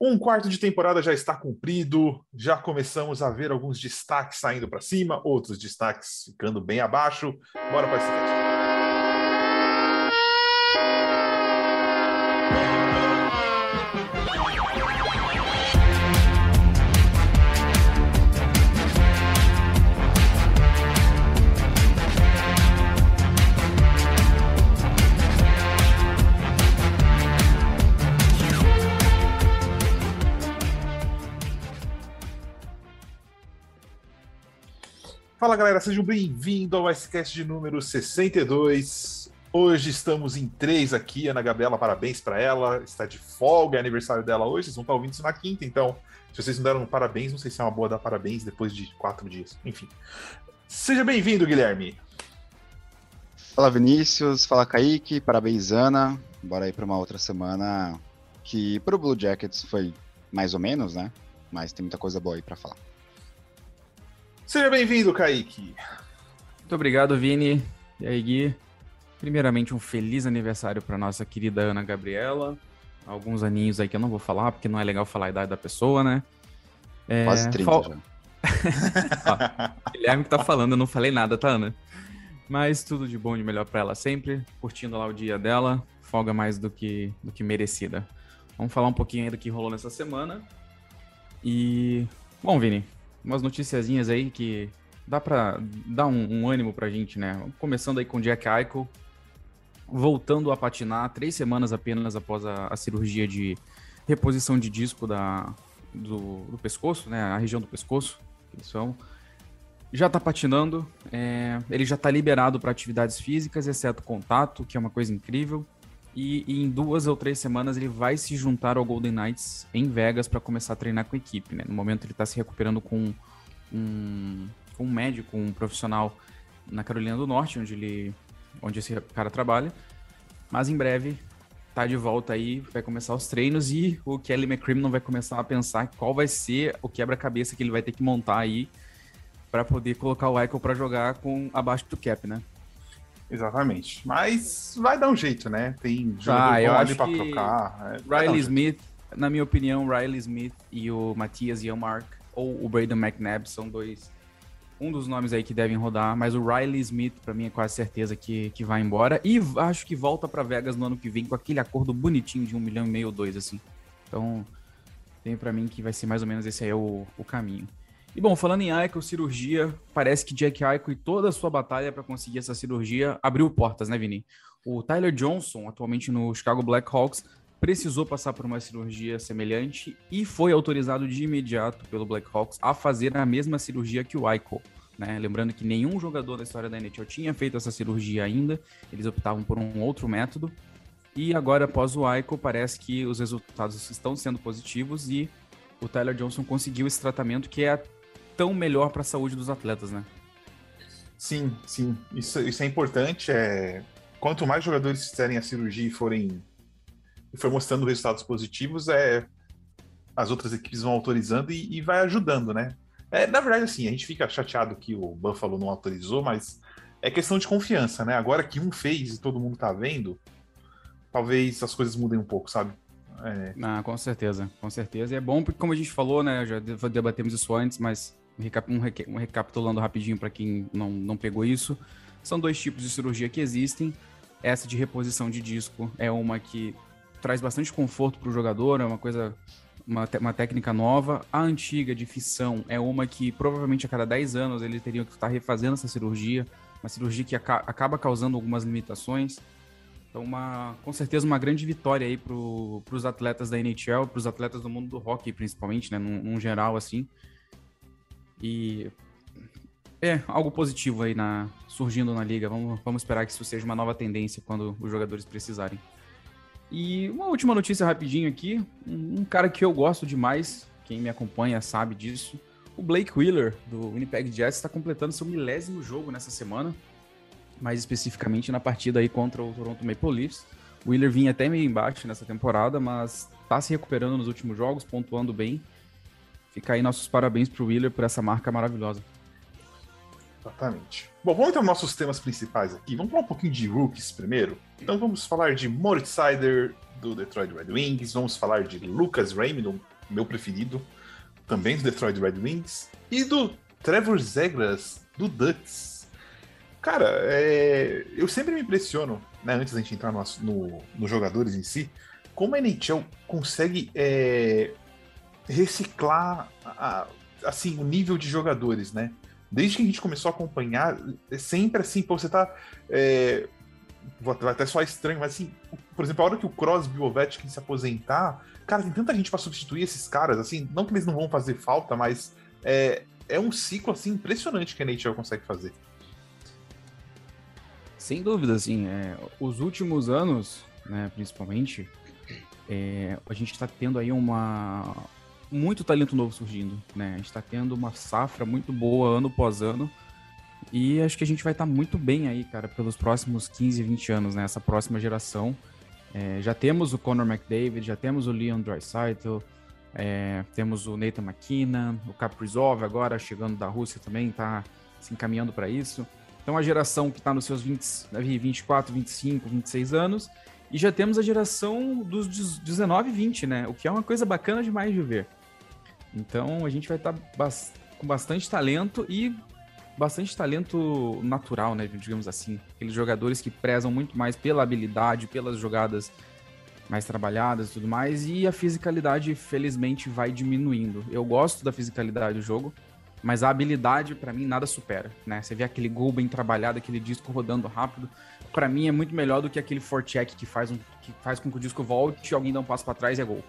Um quarto de temporada já está cumprido, já começamos a ver alguns destaques saindo para cima, outros destaques ficando bem abaixo. Bora para esse Fala galera, sejam bem-vindos ao Icecast de número 62. Hoje estamos em três aqui. Ana Gabriela, parabéns para ela. Está de folga, é aniversário dela hoje. Vocês vão estar ouvindo isso na quinta, então, se vocês não deram parabéns, não sei se é uma boa dar parabéns depois de quatro dias. Enfim. Seja bem-vindo, Guilherme. Fala Vinícius, fala Kaique, parabéns Ana. Bora aí para uma outra semana que pro Blue Jackets foi mais ou menos, né? Mas tem muita coisa boa aí para falar. Seja bem-vindo, Kaique. Muito obrigado, Vini. E aí, Gui? Primeiramente, um feliz aniversário para nossa querida Ana Gabriela. Alguns aninhos aí que eu não vou falar, porque não é legal falar a idade da pessoa, né? É, Quase 30 fal... já. Ó, Guilherme que tá falando, eu não falei nada, tá, Ana? Mas tudo de bom e de melhor para ela sempre. Curtindo lá o dia dela. Folga mais do que, do que merecida. Vamos falar um pouquinho aí do que rolou nessa semana. E. Bom, Vini, umas noticiazinhas aí que dá para dar um, um, ânimo pra gente, né? Começando aí com Jack Eichel, voltando a patinar três semanas apenas após a, a cirurgia de reposição de disco da, do, do, pescoço, né? A região do pescoço, eles são. Já tá patinando, é, ele já tá liberado para atividades físicas, exceto contato, que é uma coisa incrível. E, e, em duas ou três semanas ele vai se juntar ao Golden Knights em Vegas para começar a treinar com a equipe. Né? No momento ele está se recuperando com um, um médico, um profissional na Carolina do Norte, onde ele, onde esse cara trabalha. Mas em breve tá de volta aí, vai começar os treinos e o Kelly McCrimmon vai começar a pensar qual vai ser o quebra-cabeça que ele vai ter que montar aí para poder colocar o Eichel para jogar com abaixo do cap, né? Exatamente. Mas vai dar um jeito, né? Tem jogador ah, eu ali pra trocar. É, Riley um Smith, na minha opinião, Riley Smith e o Matias Yomark ou o Braden McNabb são dois. Um dos nomes aí que devem rodar, mas o Riley Smith, para mim, é quase certeza que, que vai embora. E acho que volta para Vegas no ano que vem com aquele acordo bonitinho de um milhão e meio ou dois, assim. Então, tem para mim que vai ser mais ou menos esse aí o, o caminho. E bom, falando em Aiko, cirurgia, parece que Jack Aiko e toda a sua batalha para conseguir essa cirurgia abriu portas, né, Vini? O Tyler Johnson, atualmente no Chicago Blackhawks, precisou passar por uma cirurgia semelhante e foi autorizado de imediato pelo Blackhawks a fazer a mesma cirurgia que o Aiko. Né? Lembrando que nenhum jogador da história da NHL tinha feito essa cirurgia ainda, eles optavam por um outro método. E agora, após o Aiko, parece que os resultados estão sendo positivos e o Tyler Johnson conseguiu esse tratamento que é tão melhor para a saúde dos atletas, né? Sim, sim. Isso, isso é importante. É... Quanto mais jogadores fizerem a cirurgia e forem e for mostrando resultados positivos, é as outras equipes vão autorizando e, e vai ajudando, né? É, na verdade, assim, a gente fica chateado que o Buffalo não autorizou, mas é questão de confiança, né? Agora que um fez e todo mundo tá vendo, talvez as coisas mudem um pouco, sabe? É... Ah, com certeza, com certeza. E é bom porque, como a gente falou, né? Já debatemos isso antes, mas um, recapitulando rapidinho para quem não, não pegou isso. São dois tipos de cirurgia que existem. Essa de reposição de disco é uma que traz bastante conforto para o jogador, é uma coisa, uma, uma técnica nova. A antiga de fissão é uma que provavelmente a cada 10 anos ele teria que estar refazendo essa cirurgia, uma cirurgia que aca acaba causando algumas limitações. Então, uma, com certeza, uma grande vitória aí para os atletas da NHL, para os atletas do mundo do hockey, principalmente, né, num, num geral, assim. E é algo positivo aí na, surgindo na liga. Vamos, vamos esperar que isso seja uma nova tendência quando os jogadores precisarem. E uma última notícia rapidinho aqui. Um, cara que eu gosto demais, quem me acompanha sabe disso. O Blake Wheeler, do Winnipeg Jets, está completando seu milésimo jogo nessa semana. Mais especificamente na partida aí contra o Toronto Maple Leafs. O Wheeler vinha até meio embaixo nessa temporada, mas está se recuperando nos últimos jogos, pontuando bem. Fica aí nossos parabéns pro Wheeler por essa marca maravilhosa. Exatamente. Bom, vamos então aos nossos temas principais aqui. Vamos falar um pouquinho de rookies primeiro. Então vamos falar de Moritz Sider, do Detroit Red Wings, vamos falar de Lucas Raymond, meu preferido, também do Detroit Red Wings, e do Trevor Zegras, do Ducks. Cara, é... eu sempre me impressiono, né, antes da gente entrar nos no, no jogadores em si, como a NHL consegue é, reciclar a, assim o nível de jogadores, né? Desde que a gente começou a acompanhar, é sempre assim, pô, você tá. É, vai até só estranho, mas assim, por exemplo, a hora que o Crosby e o Ovechkin se aposentar, cara, tem tanta gente para substituir esses caras, assim, não que eles não vão fazer falta, mas é, é um ciclo assim impressionante que a NHL consegue fazer. Sem dúvida, assim, é, os últimos anos, né, principalmente, é, a gente está tendo aí uma muito talento novo surgindo, né? A gente está tendo uma safra muito boa ano após ano. E acho que a gente vai estar tá muito bem aí, cara, pelos próximos 15, 20 anos, né? Essa próxima geração. É, já temos o Conor McDavid, já temos o Leon Draisaitl, é, temos o Nathan McKinnon, o Kaprizov agora chegando da Rússia também, está se encaminhando para isso. Então a geração que está nos seus 20, 24, 25, 26 anos e já temos a geração dos 19 e 20, né? O que é uma coisa bacana demais de ver. Então a gente vai estar tá com bastante talento e bastante talento natural, né? Digamos assim. Aqueles jogadores que prezam muito mais pela habilidade, pelas jogadas mais trabalhadas e tudo mais. E a fisicalidade, felizmente, vai diminuindo. Eu gosto da fisicalidade do jogo, mas a habilidade, para mim, nada supera, né? Você vê aquele gol bem trabalhado, aquele disco rodando rápido para mim é muito melhor do que aquele forecheck que faz, um, que faz com que o disco volte, alguém dá um passo para trás e é gol.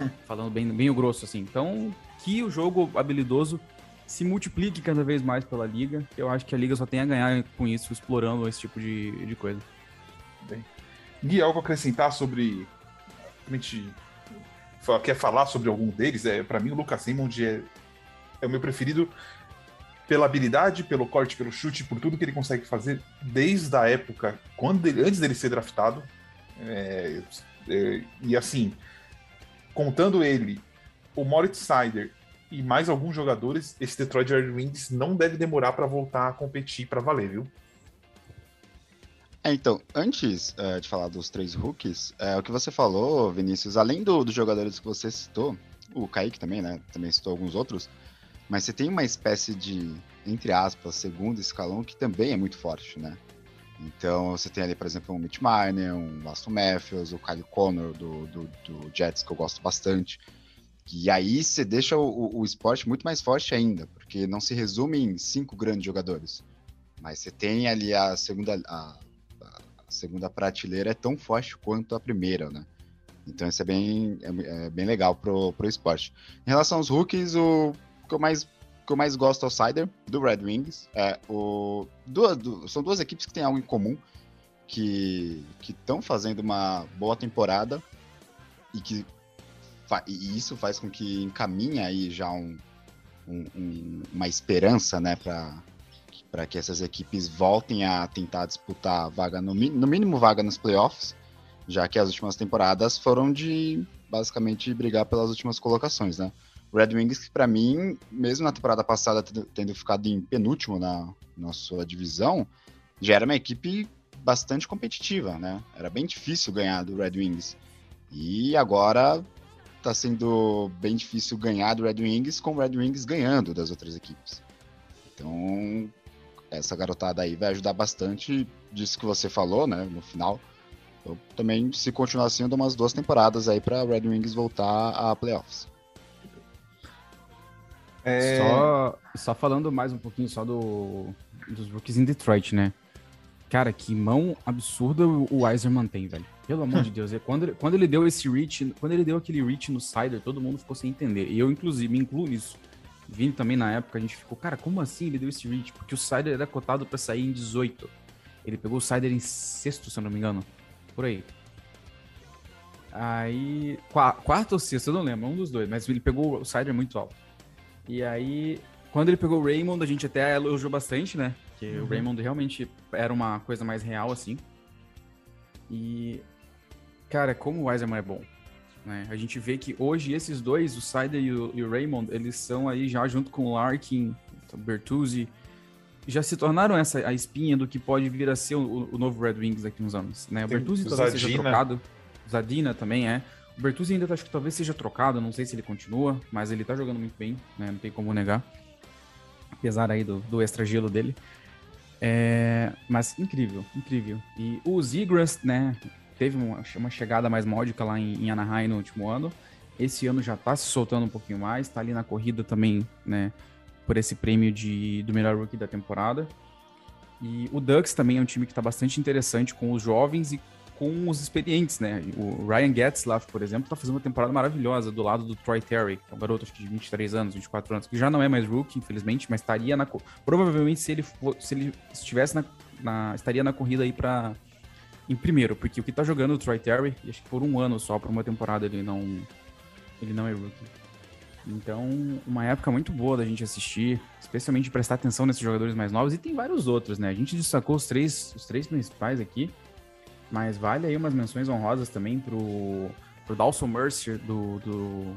Hum. Falando bem, bem o grosso, assim. Então, que o jogo habilidoso se multiplique cada vez mais pela liga. Eu acho que a liga só tem a ganhar com isso, explorando esse tipo de, de coisa. Bem. Gui, algo a acrescentar sobre. A gente quer falar sobre algum deles? É, para mim, o Lucas Simmons é, é o meu preferido pela habilidade, pelo corte, pelo chute, por tudo que ele consegue fazer desde a época quando ele, antes dele ser draftado. É, é, e assim, contando ele, o Moritz Sider e mais alguns jogadores, esse Detroit Red Wings não deve demorar para voltar a competir para valer, viu? É, então, antes é, de falar dos três rookies, é, o que você falou, Vinícius, além do, dos jogadores que você citou, o Kaique também, né? Também citou alguns outros. Mas você tem uma espécie de, entre aspas, segundo escalão que também é muito forte, né? Então você tem ali, por exemplo, um Mitch Marner, um Aston Matthews, o Kyle Connor do, do, do, Jets, que eu gosto bastante. E aí você deixa o, o esporte muito mais forte ainda, porque não se resume em cinco grandes jogadores. Mas você tem ali a segunda, a, a segunda prateleira é tão forte quanto a primeira, né? Então isso é bem, é, é bem legal pro, pro esporte. Em relação aos rookies, o que eu mais que eu mais gosto é o Cider, do Red Wings. É, o, duas, du, são duas equipes que têm algo em comum, que estão fazendo uma boa temporada e que e isso faz com que encaminhe aí já um, um, um, uma esperança, né, para que essas equipes voltem a tentar disputar vaga, no, no mínimo vaga nos playoffs, já que as últimas temporadas foram de basicamente brigar pelas últimas colocações, né? Red Wings, que para mim, mesmo na temporada passada tendo ficado em penúltimo na, na sua divisão, já era uma equipe bastante competitiva, né? Era bem difícil ganhar do Red Wings. E agora tá sendo bem difícil ganhar do Red Wings com o Red Wings ganhando das outras equipes. Então, essa garotada aí vai ajudar bastante disso que você falou, né, no final. Eu também, se continuar assim, eu dou umas duas temporadas aí para Red Wings voltar a playoffs. É... Só, só falando mais um pouquinho só do, dos rookies em Detroit, né? Cara, que mão absurda o Weiser tem, velho. Pelo amor de Deus. Quando, ele, quando ele deu esse reach, quando ele deu aquele reach no Cider, todo mundo ficou sem entender. E eu, inclusive, me incluo nisso. Vindo também na época, a gente ficou, cara, como assim ele deu esse reach? Porque o Cider era cotado para sair em 18. Ele pegou o Cider em sexto, se eu não me engano. Por aí. Aí. Quarto ou sexto, eu não lembro, um dos dois, mas ele pegou o Cider muito alto. E aí, quando ele pegou o Raymond, a gente até elogiou bastante, né? Que uhum. o Raymond realmente era uma coisa mais real, assim. E, cara, como o Weiserman é bom. Né? A gente vê que hoje esses dois, o Sider e o, e o Raymond, eles são aí já junto com o Larkin, o Bertuzzi, já se tornaram essa a espinha do que pode vir a ser o, o novo Red Wings daqui uns anos, né? O Bertuzzi talvez seja trocado. Zadina também é. O Bertuzzi ainda acho que talvez seja trocado, não sei se ele continua, mas ele tá jogando muito bem, né? Não tem como negar. Apesar aí do, do extra gelo dele. É, mas incrível, incrível. E o Zigras, né? Teve uma, uma chegada mais módica lá em, em, Anaheim no último ano. Esse ano já tá se soltando um pouquinho mais, tá ali na corrida também, né? Por esse prêmio de, do melhor rookie da temporada. E o Ducks também é um time que tá bastante interessante com os jovens e com os experientes, né? O Ryan Getzlaff, por exemplo, tá fazendo uma temporada maravilhosa do lado do Troy Terry, que é um garoto acho que de 23 anos, 24 anos, que já não é mais rookie, infelizmente, mas estaria na. Provavelmente, se ele, for, se ele estivesse na, na, estaria na corrida aí para em primeiro, porque o que tá jogando o Troy Terry, acho que por um ano só, por uma temporada, ele não. Ele não é rookie. Então, uma época muito boa da gente assistir, especialmente prestar atenção nesses jogadores mais novos, e tem vários outros, né? A gente destacou os três, os três principais aqui. Mas vale aí umas menções honrosas também pro, pro Dawson Mercer do, do,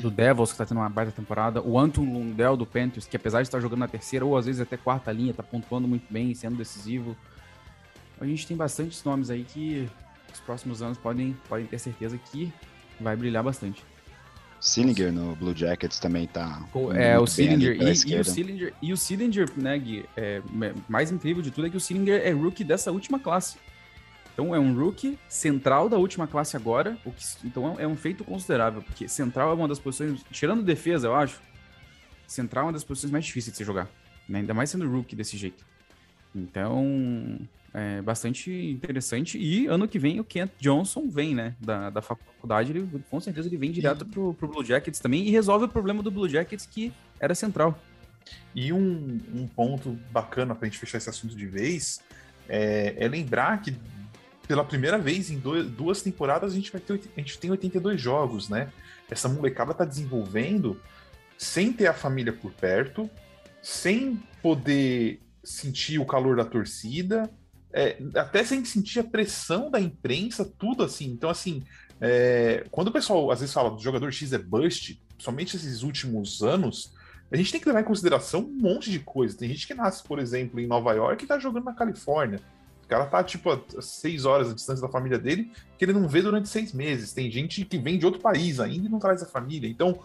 do Devils, que tá tendo uma baita temporada. O Anton Lundell do Panthers, que apesar de estar jogando na terceira ou às vezes até quarta linha, tá pontuando muito bem, sendo decisivo. A gente tem bastantes nomes aí que os próximos anos podem, podem ter certeza que vai brilhar bastante. Sillinger no Blue Jackets também tá. É, o Sillinger. E, e, o Sillinger, e o Sillinger, né, Gui, é, mais incrível de tudo é que o Sillinger é rookie dessa última classe. Então é um rookie central da última classe agora, o que, então é um feito considerável, porque central é uma das posições, tirando defesa, eu acho, central é uma das posições mais difíceis de se jogar, né? ainda mais sendo rookie desse jeito. Então, é bastante interessante. E ano que vem o Kent Johnson vem, né, da, da faculdade, ele, com certeza ele vem direto pro, pro Blue Jackets também e resolve o problema do Blue Jackets que era central. E um, um ponto bacana pra gente fechar esse assunto de vez é, é lembrar que pela primeira vez em dois, duas temporadas a gente vai ter a gente tem 82 jogos, né? Essa molecada tá desenvolvendo sem ter a família por perto, sem poder sentir o calor da torcida, é, até sem sentir a pressão da imprensa, tudo assim. Então, assim, é, quando o pessoal às vezes fala do jogador X é bust, somente esses últimos anos, a gente tem que levar em consideração um monte de coisa. Tem gente que nasce, por exemplo, em Nova York e tá jogando na Califórnia. Cara tá, tipo, a seis horas de distância da família dele, que ele não vê durante seis meses. Tem gente que vem de outro país ainda e não traz a família. Então,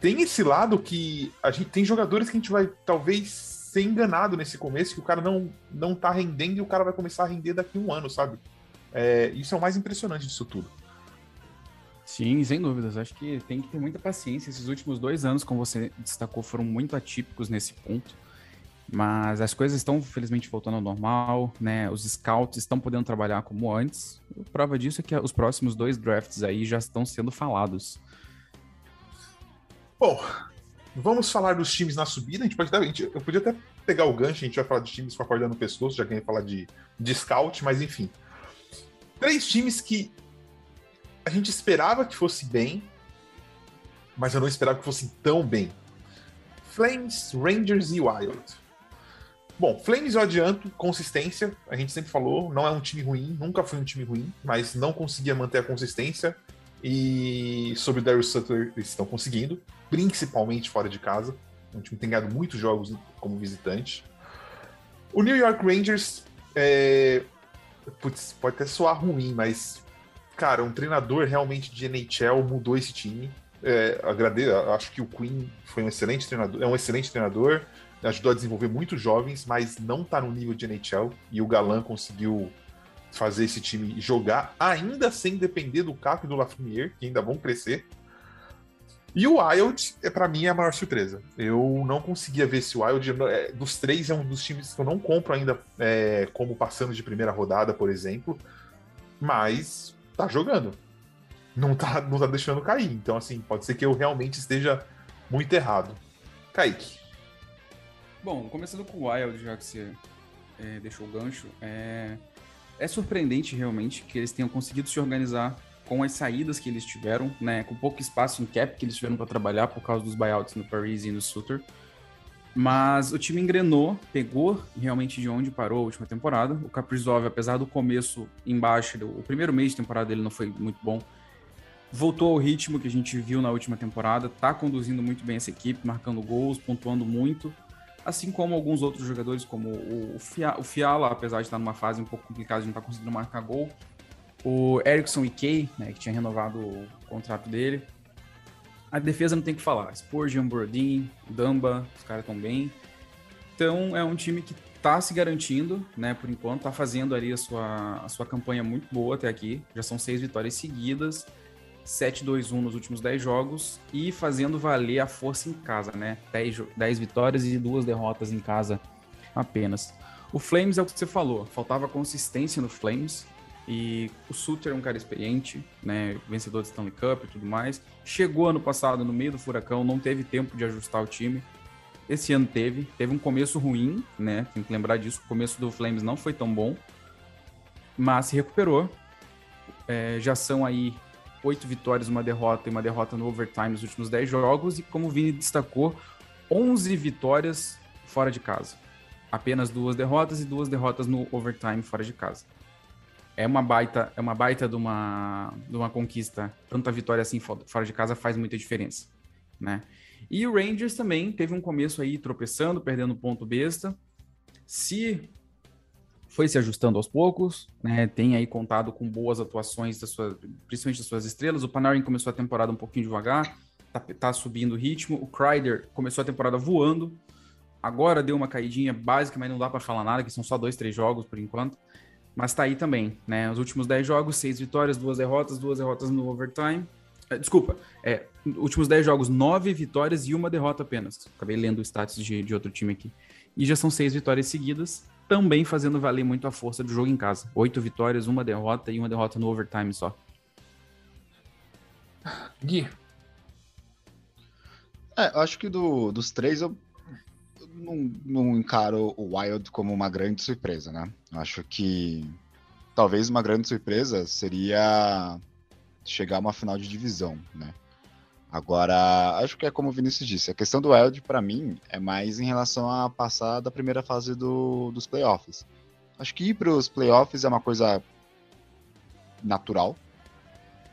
tem esse lado que a gente tem jogadores que a gente vai talvez ser enganado nesse começo, que o cara não, não tá rendendo e o cara vai começar a render daqui a um ano, sabe? É, isso é o mais impressionante disso tudo. Sim, sem dúvidas. Acho que tem que ter muita paciência. Esses últimos dois anos, como você destacou, foram muito atípicos nesse ponto. Mas as coisas estão, felizmente, voltando ao normal, né? Os scouts estão podendo trabalhar como antes. A prova disso é que os próximos dois drafts aí já estão sendo falados. Bom, vamos falar dos times na subida. A gente pode até, gente, eu podia até pegar o gancho, a gente vai falar de times com a corda no pescoço, já que a gente vai falar de, de scout, mas enfim. Três times que a gente esperava que fosse bem, mas eu não esperava que fossem tão bem. Flames, Rangers e Wild. Bom, Flames eu adianto, consistência, a gente sempre falou, não é um time ruim, nunca foi um time ruim, mas não conseguia manter a consistência. E sobre o Darius Sutter, eles estão conseguindo, principalmente fora de casa. É um time tem ganhado muitos jogos como visitante. O New York Rangers, é... Putz, pode até soar ruim, mas, cara, um treinador realmente de NHL mudou esse time. É, agradeço, acho que o Queen foi um excelente treinador, é um excelente treinador ajudou a desenvolver muitos jovens, mas não está no nível de NHL. E o Galan conseguiu fazer esse time jogar, ainda sem depender do Caco e do Lafreniere, que ainda vão crescer. E o Wild, é para mim, é a maior surpresa. Eu não conseguia ver esse Wild. É, dos três, é um dos times que eu não compro ainda é, como passando de primeira rodada, por exemplo. Mas tá jogando. Não tá, não tá deixando cair. Então, assim, pode ser que eu realmente esteja muito errado. Kaique. Bom, começando com o Wild, já que você é, deixou o gancho, é, é surpreendente realmente que eles tenham conseguido se organizar com as saídas que eles tiveram, né, com pouco espaço em cap que eles tiveram para trabalhar por causa dos buyouts no Paris e no Sutter. Mas o time engrenou, pegou realmente de onde parou a última temporada. O Kaprizov, apesar do começo embaixo, o primeiro mês de temporada dele não foi muito bom, voltou ao ritmo que a gente viu na última temporada, tá conduzindo muito bem essa equipe, marcando gols, pontuando muito assim como alguns outros jogadores, como o, Fia, o Fiala, apesar de estar numa fase um pouco complicada de não estar conseguindo marcar gol, O Erickson Kay, né, que tinha renovado o contrato dele. A defesa não tem que falar. Spurgeon, Brodin, Damba, os caras estão bem. Então é um time que tá se garantindo, né, por enquanto, tá fazendo ali a sua, a sua campanha muito boa até aqui. Já são seis vitórias seguidas, 7-2-1 nos últimos 10 jogos e fazendo valer a força em casa, né? 10, 10 vitórias e duas derrotas em casa apenas. O Flames é o que você falou, faltava consistência no Flames. E o Suter é um cara experiente, né? Vencedor de Stanley Cup e tudo mais. Chegou ano passado no meio do furacão, não teve tempo de ajustar o time. Esse ano teve, teve um começo ruim, né? Tem que lembrar disso. O começo do Flames não foi tão bom, mas se recuperou. É, já são aí oito vitórias, uma derrota e uma derrota no overtime nos últimos dez jogos. E como o Vini destacou, 11 vitórias fora de casa. Apenas duas derrotas e duas derrotas no overtime fora de casa. É uma baita, é uma baita de uma, de uma conquista. Tanta vitória assim fora de casa faz muita diferença, né? E o Rangers também teve um começo aí tropeçando, perdendo ponto besta. Se foi se ajustando aos poucos, né? Tem aí contado com boas atuações, da sua, principalmente das suas estrelas. O Panarin começou a temporada um pouquinho devagar, tá, tá subindo o ritmo. O Kreider começou a temporada voando. Agora deu uma caidinha básica, mas não dá para falar nada, que são só dois, três jogos por enquanto. Mas tá aí também, né? Os últimos dez jogos, seis vitórias, duas derrotas, duas derrotas no overtime. É, desculpa, é, últimos 10 jogos, 9 vitórias e uma derrota apenas. Acabei lendo o status de, de outro time aqui. E já são seis vitórias seguidas, também fazendo valer muito a força do jogo em casa. Oito vitórias, uma derrota e uma derrota no overtime só. Gui. É, eu acho que do, dos três eu não, não encaro o Wild como uma grande surpresa, né? Acho que talvez uma grande surpresa seria chegar a uma final de divisão, né? Agora, acho que é como o Vinícius disse, a questão do Wild, para mim, é mais em relação a passar da primeira fase do, dos playoffs. Acho que ir para os playoffs é uma coisa natural,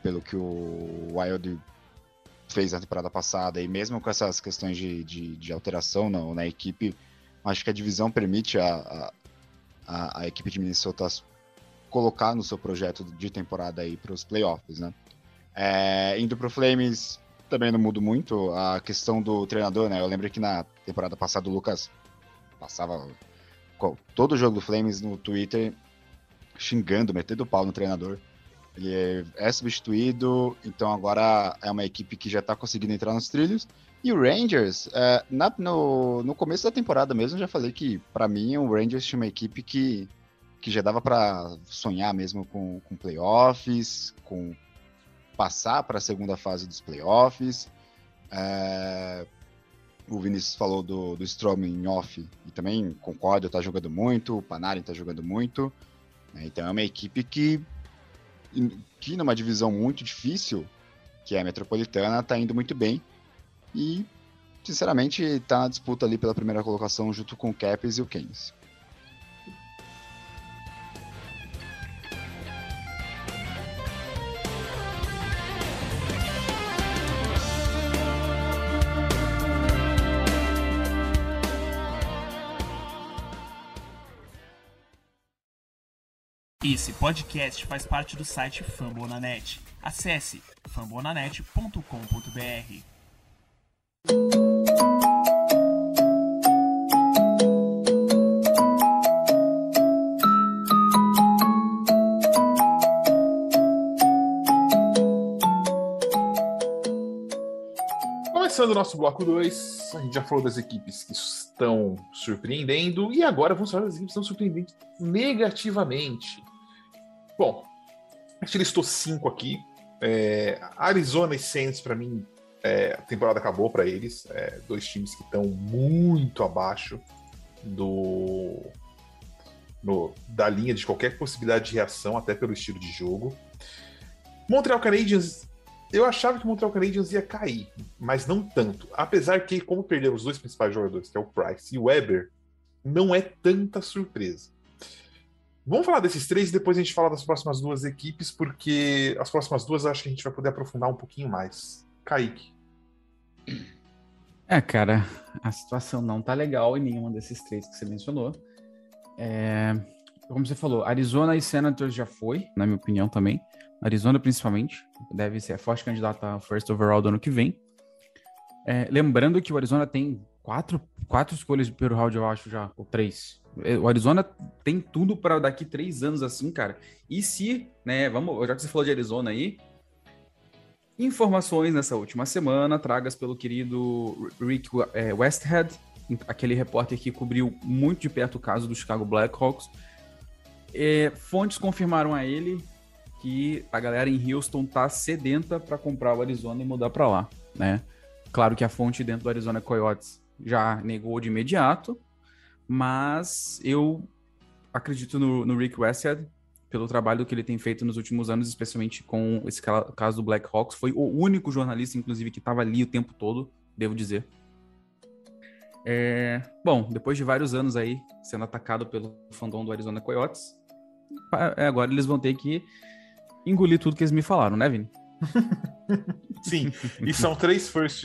pelo que o Wild fez na temporada passada, e mesmo com essas questões de, de, de alteração na, na, equipe, acho que a divisão permite a, a, a equipe de Minnesota colocar no seu projeto de temporada aí para os playoffs, né? É, indo para Flames, também não mudo muito a questão do treinador, né? Eu lembro que na temporada passada o Lucas passava todo o jogo do Flames no Twitter xingando, metendo pau no treinador. Ele é substituído, então agora é uma equipe que já está conseguindo entrar nos trilhos. E o Rangers, é, na, no, no começo da temporada mesmo, já falei que para mim o Rangers tinha uma equipe que que já dava para sonhar mesmo com, com playoffs, com passar para a segunda fase dos playoffs. É, o Vinícius falou do, do Strom em off, e também concordo, está jogando muito, o Panarin está jogando muito. Né, então é uma equipe que, que numa divisão muito difícil, que é a Metropolitana, está indo muito bem. E, sinceramente, está na disputa ali pela primeira colocação junto com o Caps e o Keynes. Esse podcast faz parte do site Fambonanet. Acesse fambonanet.com.br. Começando o nosso bloco 2, a gente já falou das equipes que estão surpreendendo e agora vamos falar das equipes que estão surpreendendo negativamente. Bom, a gente listou cinco aqui. É, Arizona e Saints, para mim, é, a temporada acabou para eles. É, dois times que estão muito abaixo do no, da linha de qualquer possibilidade de reação, até pelo estilo de jogo. Montreal Canadiens, eu achava que o Montreal Canadiens ia cair, mas não tanto. Apesar que, como perderam os dois principais jogadores, que é o Price e o Weber, não é tanta surpresa. Vamos falar desses três e depois a gente fala das próximas duas equipes, porque as próximas duas acho que a gente vai poder aprofundar um pouquinho mais. Kaique. É, cara, a situação não tá legal em nenhuma desses três que você mencionou. É... como você falou, Arizona e Senators já foi, na minha opinião também. Arizona, principalmente, deve ser a forte candidata a first overall do ano que vem. É, lembrando que o Arizona tem quatro, quatro escolhas de primeiro round, eu acho já, ou três. É, o Arizona tem tudo para daqui três anos assim, cara. E se, né, vamos, já que você falou de Arizona aí, informações nessa última semana, tragas pelo querido Rick é, Westhead, aquele repórter que cobriu muito de perto o caso do Chicago Blackhawks. É, fontes confirmaram a ele que a galera em Houston tá sedenta para comprar o Arizona e mudar para lá, né? Claro que a fonte dentro do Arizona Coyotes já negou de imediato, mas eu acredito no, no Rick Westhead pelo trabalho que ele tem feito nos últimos anos, especialmente com esse caso do Black Hawks. Foi o único jornalista, inclusive, que estava ali o tempo todo, devo dizer. É... Bom, depois de vários anos aí sendo atacado pelo fandom do Arizona Coyotes, é, agora eles vão ter que engolir tudo que eles me falaram, né, Vini? Sim, e são três first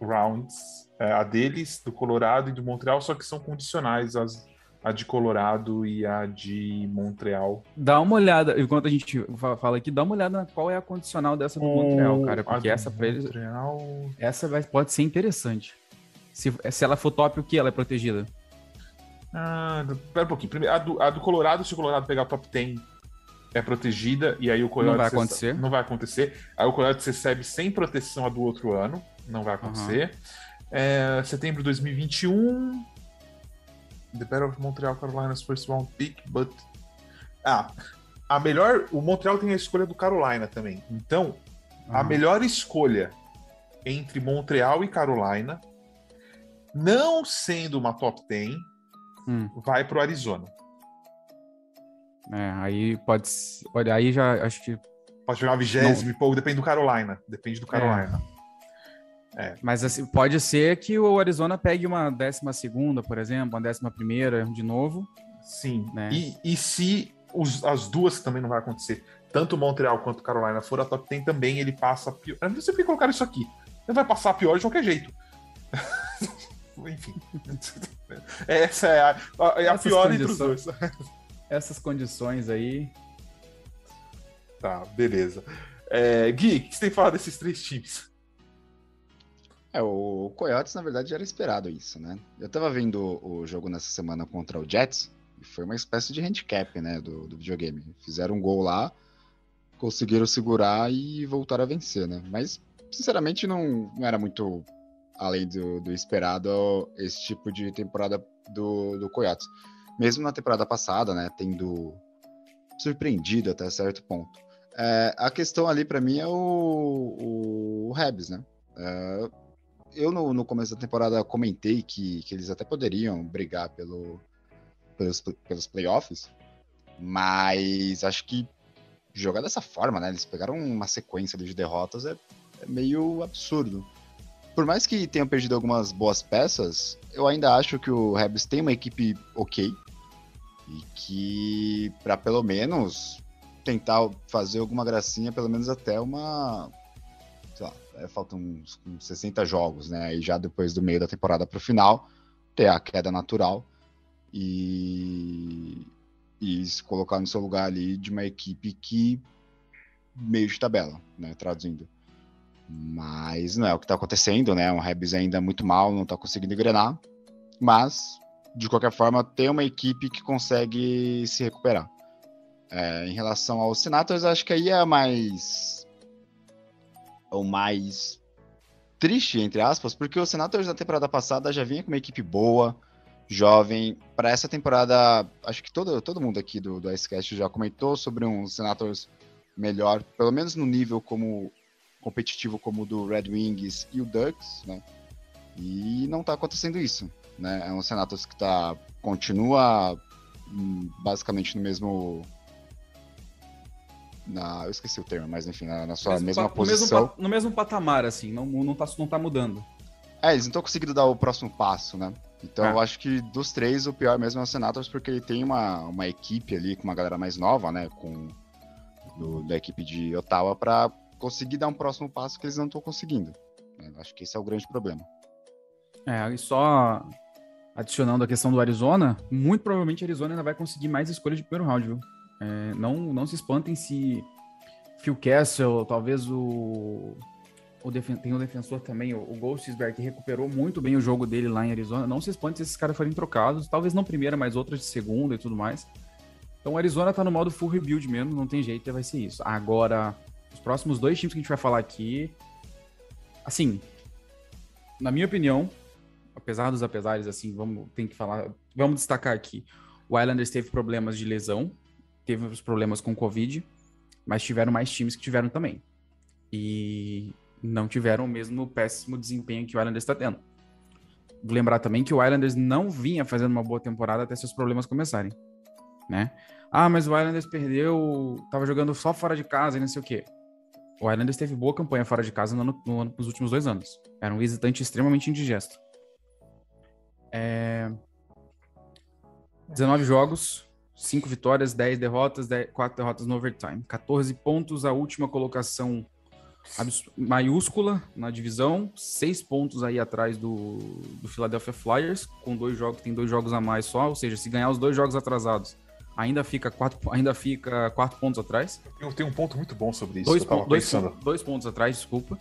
rounds, é, a deles, do Colorado e do Montreal, só que são condicionais as, a de Colorado e a de Montreal. Dá uma olhada, enquanto a gente fala aqui, dá uma olhada na qual é a condicional dessa do Montreal, cara, porque essa pra eles, essa vai, pode ser interessante. Se, se ela for top, o que ela é protegida? Ah, pera um pouquinho. Primeiro, a do, a do Colorado, se o Colorado pegar top 10 é protegida e aí o Coyotes... Não vai acontecer? Não vai acontecer. Aí o Coyotes recebe sem proteção a do outro ano. Não vai acontecer. Uhum. É, setembro de 2021... The Battle of Montreal Carolina's first round pick, but... Ah, a melhor... O Montreal tem a escolha do Carolina também. Então, uhum. a melhor escolha entre Montreal e Carolina, não sendo uma top 10, hum. vai pro Arizona. É, aí pode. Olha, aí já acho que. Pode pegar uma vigésima e pouco, depende do Carolina. Depende do Carolina. É. É. Mas assim, pode ser que o Arizona pegue uma décima segunda, por exemplo, uma décima primeira de novo. Sim. Né? E, e se os, as duas também não vai acontecer, tanto Montreal quanto Carolina for a top 10 também, ele passa pior. Eu não sei por que colocaram isso aqui. Ele vai passar pior de qualquer jeito. Enfim. Essa é a, é a pior entre os dois essas condições aí. Tá, beleza. É, Gui, o que você tem falado desses três times? É, o Coyotes, na verdade, era esperado isso, né? Eu tava vendo o jogo nessa semana contra o Jets, e foi uma espécie de handicap, né, do, do videogame. Fizeram um gol lá, conseguiram segurar e voltaram a vencer, né? Mas, sinceramente, não, não era muito além do, do esperado esse tipo de temporada do, do Coyotes mesmo na temporada passada, né, tendo surpreendido até certo ponto. É, a questão ali para mim é o, o, o Rebs, né? É, eu no, no, começo da temporada comentei que, que eles até poderiam brigar pelo, pelos, pelos playoffs, mas acho que jogar dessa forma, né? Eles pegaram uma sequência de derrotas é, é meio absurdo por mais que tenham perdido algumas boas peças, eu ainda acho que o Rebs tem uma equipe ok. E que, para pelo menos tentar fazer alguma gracinha, pelo menos até uma. É, faltam uns, uns 60 jogos, né? E já depois do meio da temporada para o final, ter a queda natural e, e se colocar no seu lugar ali de uma equipe que meio de tabela, né? Traduzindo. Mas não é o que está acontecendo, né? O Rebs ainda muito mal, não está conseguindo engrenar. Mas, de qualquer forma, tem uma equipe que consegue se recuperar. É, em relação aos Senators, acho que aí é mais. O mais triste, entre aspas, porque o Senators na temporada passada já vinha com uma equipe boa, jovem. Para essa temporada, acho que todo, todo mundo aqui do, do Icecast já comentou sobre um Senators melhor, pelo menos no nível como competitivo como o do Red Wings e o Ducks, né? E não está acontecendo isso, né? É um Senatos que tá, continua hum, basicamente no mesmo na, eu esqueci o termo, mas enfim, na, na sua mesmo mesma posição. No mesmo, no mesmo patamar, assim, não, não, tá, não tá mudando. É, eles não estão conseguindo dar o próximo passo, né? Então é. eu acho que dos três, o pior mesmo é o Senators, porque ele tem uma, uma equipe ali com uma galera mais nova, né? Com do, da equipe de Ottawa para conseguir dar um próximo passo que eles não estão conseguindo. Eu acho que esse é o grande problema. É, e só Adicionando a questão do Arizona, muito provavelmente a Arizona ainda vai conseguir mais escolhas de primeiro round, viu? É, não, não se espantem se Phil Castle, talvez o. o defen tem o defensor também, o, o Ghostisberg, que recuperou muito bem o jogo dele lá em Arizona. Não se espante se esses caras forem trocados, talvez não primeira, mas outras de segunda e tudo mais. Então o Arizona tá no modo full rebuild mesmo, não tem jeito, vai ser isso. Agora, os próximos dois times que a gente vai falar aqui. Assim, na minha opinião, apesar dos apesares, assim, vamos tem que falar, vamos destacar aqui. O Islanders teve problemas de lesão, teve os problemas com Covid, mas tiveram mais times que tiveram também. E não tiveram o mesmo péssimo desempenho que o Islanders está tendo. Vou lembrar também que o Islanders não vinha fazendo uma boa temporada até seus problemas começarem, né? Ah, mas o Islanders perdeu, tava jogando só fora de casa e não sei o quê. O Islanders teve boa campanha fora de casa no, no, nos últimos dois anos. Era um visitante extremamente indigesto. É... 19 jogos, 5 vitórias, 10 derrotas, 10, 4 derrotas no overtime. 14 pontos, a última colocação maiúscula na divisão, 6 pontos aí atrás do, do Philadelphia Flyers, com dois jogos, tem dois jogos a mais só, ou seja, se ganhar os dois jogos atrasados, ainda fica quatro, ainda fica quatro pontos atrás. Eu tenho um ponto muito bom sobre isso. Dois, dois, dois pontos atrás, desculpa.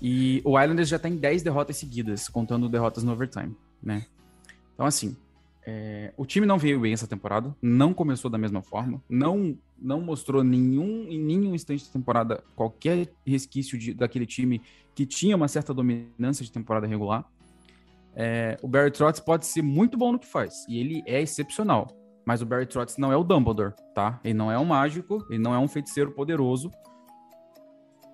E o Islanders já tem 10 derrotas seguidas, contando derrotas no overtime, né? Então, assim, é, o time não veio bem essa temporada, não começou da mesma forma, não não mostrou nenhum em nenhum instante da temporada qualquer resquício de, daquele time que tinha uma certa dominância de temporada regular. É, o Barry Trotz pode ser muito bom no que faz e ele é excepcional, mas o Barry Trotz não é o Dumbledore, tá? Ele não é um mágico, ele não é um feiticeiro poderoso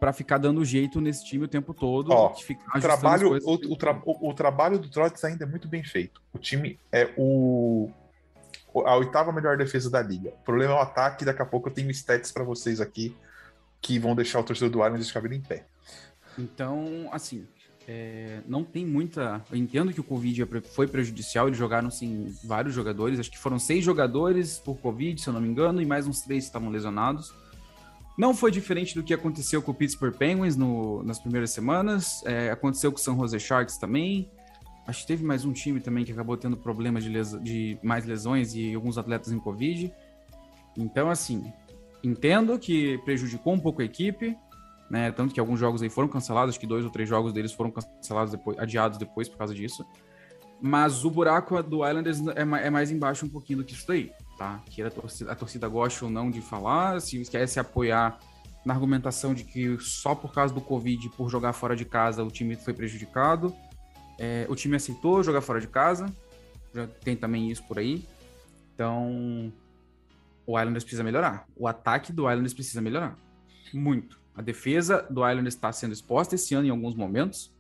para ficar dando jeito nesse time o tempo todo. Ó, o, trabalho, o, o, tra o, trabalho do Trotz ainda é muito bem feito. O time é o a oitava melhor defesa da liga. O problema é o ataque, daqui a pouco eu tenho stats para vocês aqui que vão deixar o torcedor do Islanders cabelo em pé. Então, assim, é, não tem muita. Eu entendo que o Covid foi prejudicial, eles jogaram sim vários jogadores, acho que foram seis jogadores por Covid, se eu não me engano, e mais uns três estavam lesionados. Não foi diferente do que aconteceu com o Pittsburgh Penguins no, nas primeiras semanas, é, aconteceu com o San Jose Sharks também. Acho que teve mais um time também que acabou tendo problemas de, de mais lesões e alguns atletas em Covid. Então, assim, entendo que prejudicou um pouco a equipe, né? Tanto que alguns jogos aí foram cancelados, acho que dois ou três jogos deles foram cancelados depois, adiados depois por causa disso. Mas o buraco do Islanders é, é mais embaixo um pouquinho do que isso daí, tá? Que a torcida, a torcida gosta ou não de falar, se quer se apoiar na argumentação de que só por causa do Covid, por jogar fora de casa, o time foi prejudicado. É, o time aceitou jogar fora de casa, já tem também isso por aí. Então, o Islanders precisa melhorar. O ataque do Islanders precisa melhorar. Muito. A defesa do Islanders está sendo exposta esse ano em alguns momentos,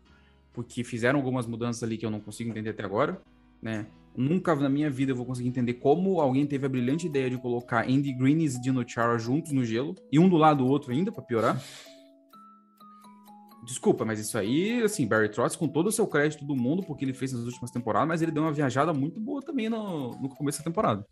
porque fizeram algumas mudanças ali que eu não consigo entender até agora, né? Nunca na minha vida eu vou conseguir entender como alguém teve a brilhante ideia de colocar Andy Green e Dino Chara juntos no gelo, e um do lado do outro ainda, para piorar. Desculpa, mas isso aí, assim, Barry Trotz, com todo o seu crédito do mundo, porque ele fez nas últimas temporadas, mas ele deu uma viajada muito boa também no, no começo da temporada,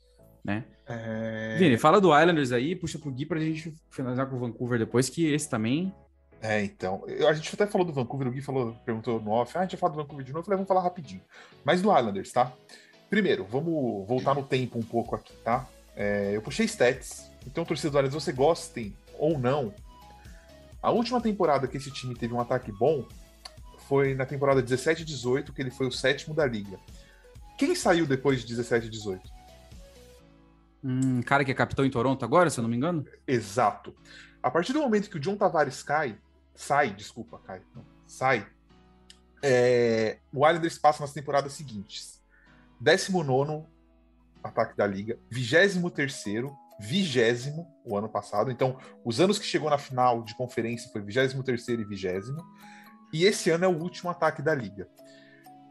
né? É... Vini, fala do Islanders aí, puxa pro Gui pra gente finalizar com o Vancouver depois, que esse também... É, então, a gente até falou do Vancouver, o Gui falou, perguntou no off, ah, a gente vai falar do Vancouver de novo, eu falei, vamos falar rapidinho. Mas do Islanders, tá? Primeiro, vamos voltar no tempo um pouco aqui, tá? É, eu puxei stats, então, torcedores, você gostem ou não a última temporada que esse time teve um ataque bom foi na temporada 17 e 18, que ele foi o sétimo da liga. Quem saiu depois de 17 e 18? Um cara que é capitão em Toronto agora, se eu não me engano? Exato. A partir do momento que o John Tavares cai, sai, desculpa, cai, não, sai, é, o Islanders passa nas temporadas seguintes. 19 ataque da liga, 23 vigésimo o ano passado. Então, os anos que chegou na final de conferência foi vigésimo terceiro e vigésimo. E esse ano é o último ataque da liga.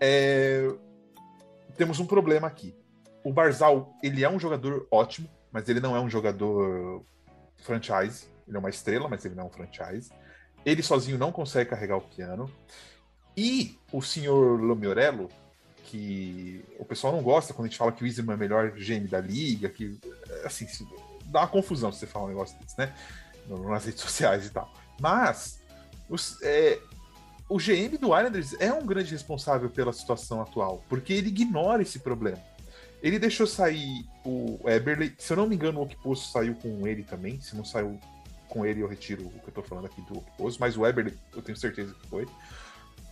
É... Temos um problema aqui. O Barzal, ele é um jogador ótimo, mas ele não é um jogador franchise. Ele é uma estrela, mas ele não é um franchise. Ele sozinho não consegue carregar o piano. E o senhor Lomiorello, que o pessoal não gosta quando a gente fala que o Iserman é o melhor GM da liga, que assim, dá uma confusão se você falar um negócio desse, né? Nas redes sociais e tal. Mas os, é, o GM do Islanders é um grande responsável pela situação atual, porque ele ignora esse problema. Ele deixou sair o Eberle, se eu não me engano, o Okposo saiu com ele também. Se não saiu com ele, eu retiro o que eu tô falando aqui do Okposo, mas o Eberle eu tenho certeza que foi.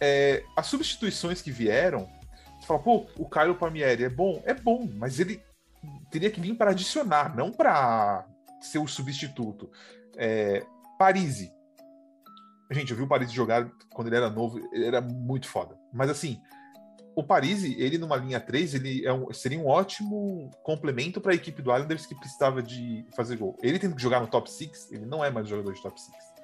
É, as substituições que vieram, você fala, pô, o Caio Palmieri é bom? É bom, mas ele teria que vir para adicionar, não para ser o substituto. É, Parisi. Gente, eu vi o Parisi jogar quando ele era novo, ele era muito foda. Mas assim, o Parisi, ele numa linha 3, ele é um, seria um ótimo complemento para a equipe do Islanders que precisava de fazer gol. Ele tem que jogar no top 6, ele não é mais jogador de top 6.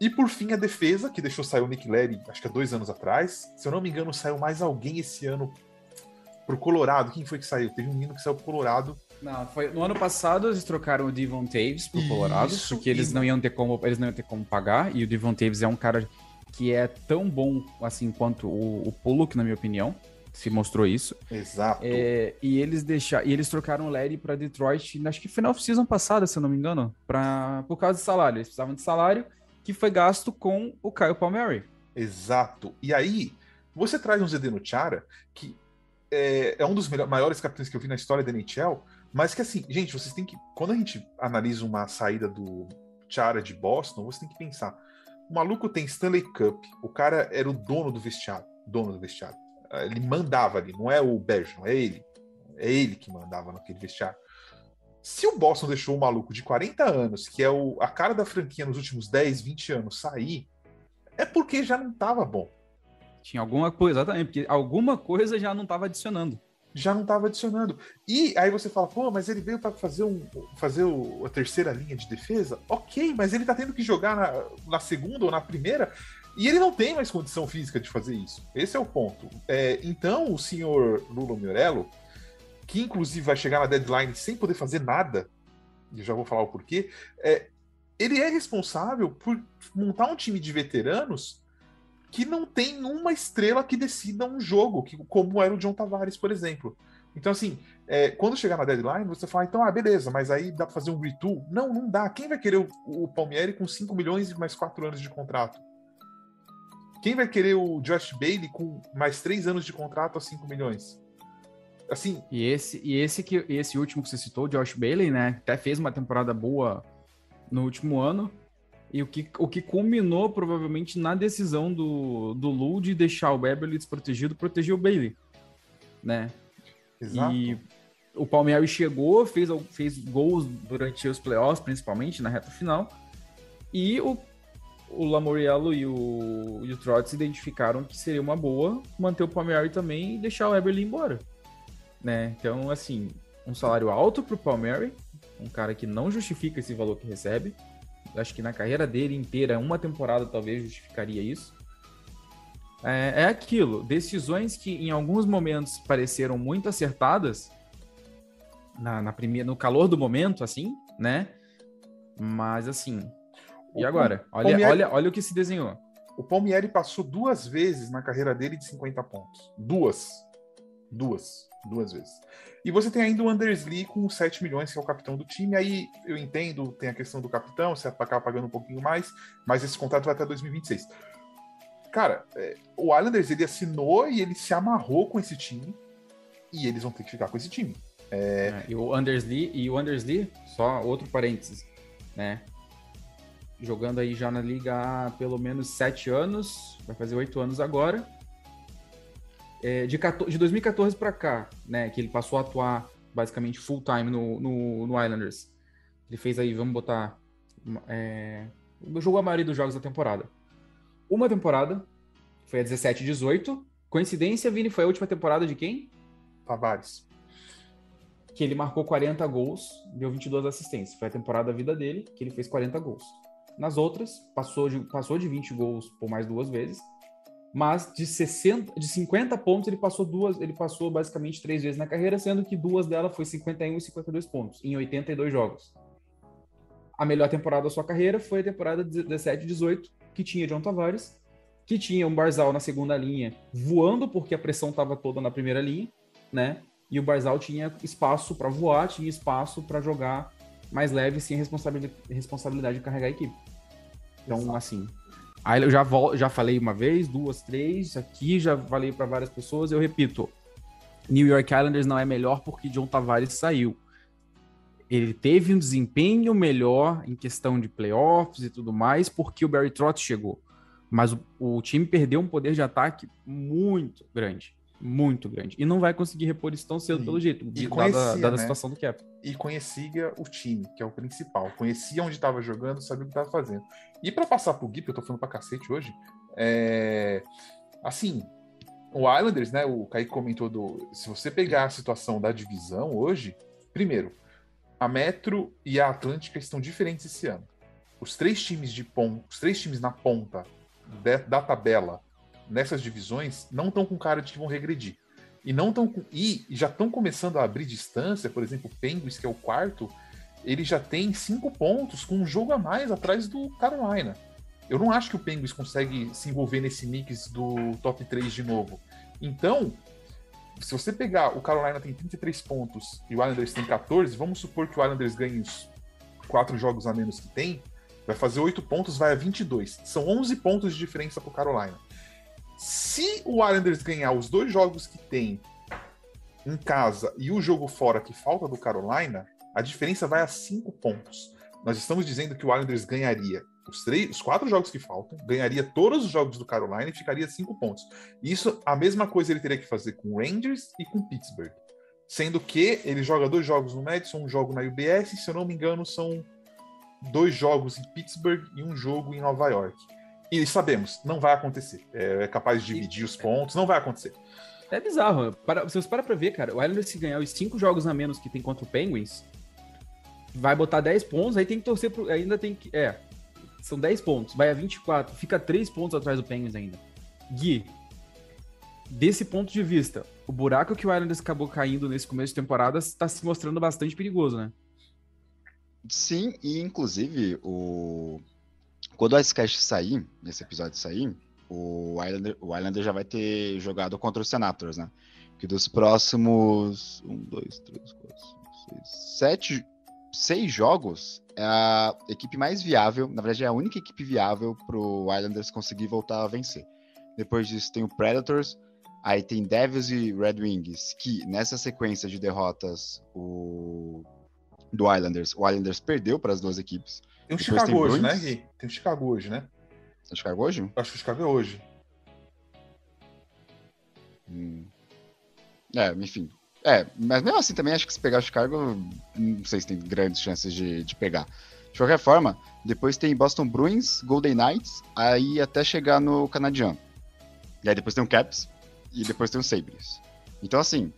E por fim, a defesa, que deixou sair o Nick Larry, acho que há dois anos atrás. Se eu não me engano, saiu mais alguém esse ano pro Colorado. Quem foi que saiu? Teve um menino que saiu pro Colorado. Não, foi no ano passado eles trocaram o Devon Taves pro Colorado, Isso, porque eles não iam ter como eles não iam ter como pagar e o Devon Taves é um cara que é tão bom assim quanto o, o Pullock, na minha opinião. Se mostrou isso. Exato. É, e eles deixaram, e eles trocaram o Larry para Detroit, acho que foi na off-season passada, se eu não me engano, para por causa de salário. Eles precisavam de salário que foi gasto com o Kyle Palmieri. Exato. E aí, você traz um Zdeno Chara, que é, é um dos maiores capitães que eu vi na história da NHL, mas que assim, gente, vocês têm que. Quando a gente analisa uma saída do Chara de Boston, você tem que pensar. O maluco tem Stanley Cup, o cara era o dono do vestiário. Dono do vestiário. Ele mandava ali, não é o Bergeron, é ele. É ele que mandava naquele vestiário. Se o Boston deixou o maluco de 40 anos, que é o, a cara da franquia nos últimos 10, 20 anos, sair, é porque já não estava bom. Tinha alguma coisa, exatamente, porque alguma coisa já não estava adicionando. Já não estava adicionando. E aí você fala, pô, mas ele veio para fazer, um, fazer o, a terceira linha de defesa? Ok, mas ele está tendo que jogar na, na, segunda ou na primeira, e ele não tem mais condição física de fazer isso. Esse é o ponto. É, então, o senhor Lula Miorello, que inclusive vai chegar na deadline sem poder fazer nada, e já vou falar o porquê, é, ele é responsável por montar um time de veteranos que não tem uma estrela que decida um jogo, que, como era o John Tavares, por exemplo. Então, assim, é, quando chegar na deadline, você fala, então, ah, beleza, mas aí dá para fazer um retool? Não, não dá. Quem vai querer o, o Palmieri com 5 milhões e mais 4 anos de contrato? Quem vai querer o Josh Bailey com mais 3 anos de contrato a 5 milhões? Assim. E esse, e esse, que, esse último que você citou, Josh Bailey, né? Até fez uma temporada boa no último ano. E o que, o que culminou provavelmente na decisão do, do Lu de deixar o Beverly desprotegido, proteger o Bailey. Né? Exato. E o Palmeiras chegou, fez, fez gols durante os playoffs, principalmente na reta final. E o, o Lamoriello e o, e o Trotz identificaram que seria uma boa manter o Palmeiras também e deixar o Eberly embora né? Então, assim, um salário alto pro Palmieri, um cara que não justifica esse valor que recebe. Acho que na carreira dele inteira, uma temporada talvez justificaria isso. É, é aquilo, decisões que em alguns momentos pareceram muito acertadas, na, na primeira, no calor do momento, assim, né? Mas assim. E agora? Olha, Palmieri, olha, olha o que se desenhou. O Palmieri passou duas vezes na carreira dele de 50 pontos. Duas. Duas duas vezes. E você tem ainda o Anders Lee com 7 milhões, que é o capitão do time. Aí eu entendo, tem a questão do capitão, você acaba pagando um pouquinho mais, mas esse contrato vai até 2026. Cara, é, o Islanders ele assinou e ele se amarrou com esse time. E eles vão ter que ficar com esse time. É... É, e o Anders Lee, e o Anders Lee, só outro parênteses, né? Jogando aí já na liga há pelo menos sete anos, vai fazer oito anos agora é, de, 14, de 2014 para cá, né, que ele passou a atuar basicamente full time no, no, no Islanders. Ele fez aí, vamos botar, é, jogou a maioria dos jogos da temporada. Uma temporada, foi a 17 e 18. Coincidência, Vini, foi a última temporada de quem? Tavares. Que ele marcou 40 gols, deu 22 assistências. Foi a temporada da vida dele que ele fez 40 gols. Nas outras, passou de, passou de 20 gols por mais duas vezes mas de 60, de 50 pontos ele passou duas, ele passou basicamente três vezes na carreira, sendo que duas delas foi 51 e 52 pontos em 82 jogos. A melhor temporada da sua carreira foi a temporada 17 18, que tinha John Tavares, que tinha um Barzal na segunda linha, voando porque a pressão estava toda na primeira linha, né? E o Barzal tinha espaço para voar, tinha espaço para jogar mais leve sem responsabilidade, responsabilidade de carregar a equipe. Então, Exato. assim, Aí eu já, vol já falei uma vez, duas, três, aqui já falei para várias pessoas, eu repito. New York Islanders não é melhor porque John Tavares saiu. Ele teve um desempenho melhor em questão de playoffs e tudo mais porque o Barry Trotz chegou. Mas o, o time perdeu um poder de ataque muito grande muito grande. E não vai conseguir repor isso tão cedo, e, pelo jeito, e conhecia, dada, dada né? a situação do Cap. E conhecia o time, que é o principal. Conhecia onde estava jogando, sabia o que estava fazendo. E para passar pro Gui, que eu tô falando pra cacete hoje, é... assim, o Islanders, né, o Kaique comentou do... Se você pegar a situação da divisão hoje, primeiro, a Metro e a Atlântica estão diferentes esse ano. Os três times de ponta, os três times na ponta de, da tabela nessas divisões não estão com cara de que vão regredir. E não estão e já estão começando a abrir distância, por exemplo, o Penguins, que é o quarto, ele já tem cinco pontos com um jogo a mais atrás do Carolina. Eu não acho que o Penguins consegue se envolver nesse mix do top 3 de novo. Então, se você pegar o Carolina tem 33 pontos e o Islanders tem 14, vamos supor que o Islanders ganhe os quatro jogos a menos que tem, vai fazer 8 pontos, vai a 22. São 11 pontos de diferença para o Carolina. Se o Islanders ganhar os dois jogos que tem em casa e o jogo fora que falta do Carolina, a diferença vai a cinco pontos. Nós estamos dizendo que o Islanders ganharia os, três, os quatro jogos que faltam, ganharia todos os jogos do Carolina e ficaria cinco pontos. Isso, a mesma coisa ele teria que fazer com o Rangers e com Pittsburgh. Sendo que ele joga dois jogos no Madison, um jogo na UBS, se eu não me engano, são dois jogos em Pittsburgh e um jogo em Nova York. E sabemos, não vai acontecer. É, é capaz de dividir os pontos, não vai acontecer. É bizarro. Para, se você para pra ver, cara, o Islanders se ganhar os cinco jogos a menos que tem contra o Penguins, vai botar 10 pontos, aí tem que torcer pro. Ainda tem que. É. São 10 pontos, vai a 24, fica 3 pontos atrás do Penguins ainda. Gui, desse ponto de vista, o buraco que o Islanders acabou caindo nesse começo de temporada está se mostrando bastante perigoso, né? Sim, e inclusive o quando o Icecast sair, nesse episódio sair, o Islander, o Islander já vai ter jogado contra os Senators, né? Que dos próximos. Um, dois, três, quatro, cinco, seis, sete. Seis jogos é a equipe mais viável, na verdade é a única equipe viável para o Islanders conseguir voltar a vencer. Depois disso tem o Predators, aí tem Devils e Red Wings, que nessa sequência de derrotas o... do Islanders, o Islanders perdeu para as duas equipes. Tem um Chicago tem hoje, né, Gui? Tem um Chicago hoje, né? Um Chicago hoje? Acho que o Chicago é hoje. Hum. É, enfim. É, mas mesmo assim também acho que se pegar o Chicago, não sei se tem grandes chances de, de pegar. De qualquer forma, depois tem Boston Bruins, Golden Knights, aí até chegar no Canadian. E aí depois tem o Caps e depois tem o Sabres. Então, assim,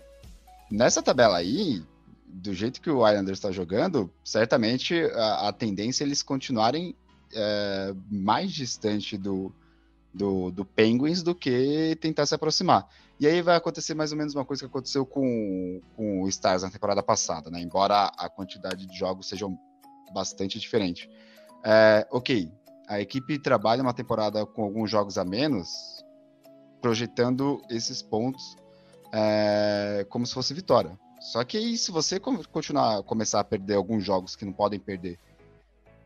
nessa tabela aí, do jeito que o Islanders está jogando, certamente a, a, tendência é eles continuarem é, mais distante do, do, do, Penguins do que tentar se aproximar. E aí vai acontecer mais ou menos uma coisa que aconteceu com, com o Stars na temporada passada, né? Embora a quantidade de jogos seja bastante diferente. É, ok, a equipe trabalha uma temporada com alguns jogos a menos, projetando esses pontos é, como se fosse vitória. Só que aí, se você continuar começar a perder alguns jogos que não podem perder,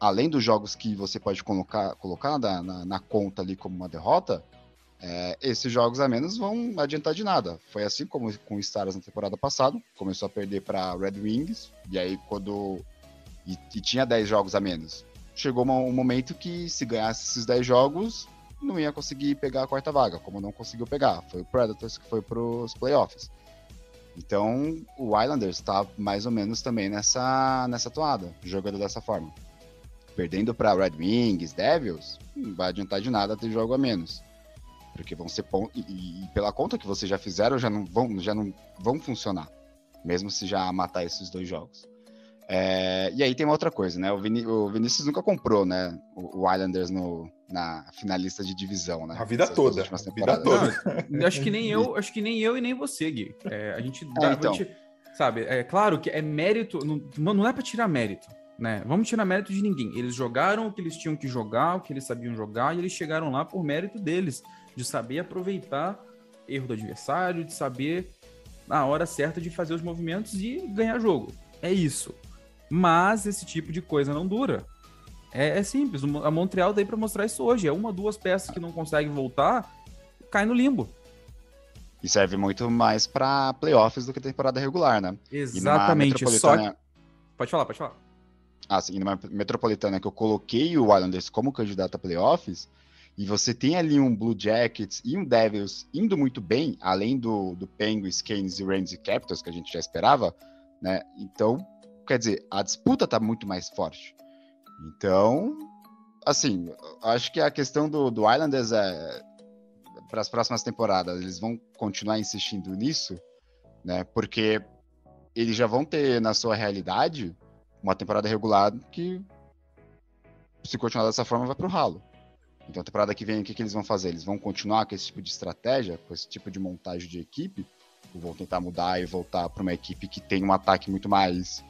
além dos jogos que você pode colocar, colocar na, na, na conta ali como uma derrota, é, esses jogos a menos vão adiantar de nada. Foi assim como com o Stars na temporada passada, começou a perder para Red Wings, e aí quando. E, e tinha 10 jogos a menos. Chegou um momento que se ganhasse esses 10 jogos, não ia conseguir pegar a quarta vaga, como não conseguiu pegar. Foi o Predators que foi para os playoffs. Então, o Islanders está mais ou menos também nessa, nessa toada, jogando dessa forma. Perdendo para Red Wings, Devils, não vai adiantar de nada ter jogo a menos. Porque vão ser pontos. E, e, pela conta que vocês já fizeram, já não vão, já não vão funcionar. Mesmo se já matar esses dois jogos. É, e aí tem uma outra coisa, né? O, o Vinícius nunca comprou, né? O, o Islanders no, na finalista de divisão, né? A vida Essas toda. A vida toda. Não, acho que nem eu, acho que nem eu e nem você, Gui. É, a gente, é, então. a gente, sabe? É claro que é mérito, não, não é para tirar mérito, né? Vamos tirar mérito de ninguém. Eles jogaram o que eles tinham que jogar, o que eles sabiam jogar, e eles chegaram lá por mérito deles, de saber aproveitar erro do adversário, de saber na hora certa de fazer os movimentos e ganhar jogo. É isso. Mas esse tipo de coisa não dura. É, é simples. A Montreal daí para mostrar isso hoje. É uma, duas peças que não conseguem voltar, cai no limbo. E serve muito mais para playoffs do que temporada regular, né? Exatamente. Só que... Pode falar, pode falar. Ah, sim, numa metropolitana que eu coloquei o Islanders como candidato a playoffs, e você tem ali um Blue Jackets e um Devils indo muito bem, além do, do Penguins, Canes e Rangers e Capitals, que a gente já esperava, né? Então, quer dizer, a disputa tá muito mais forte. Então, assim, acho que a questão do, do Islanders é para as próximas temporadas, eles vão continuar insistindo nisso, né? Porque eles já vão ter na sua realidade uma temporada regular que, se continuar dessa forma, vai para o ralo. Então, a temporada que vem, o que, que eles vão fazer? Eles vão continuar com esse tipo de estratégia, com esse tipo de montagem de equipe, ou vão tentar mudar e voltar para uma equipe que tem um ataque muito mais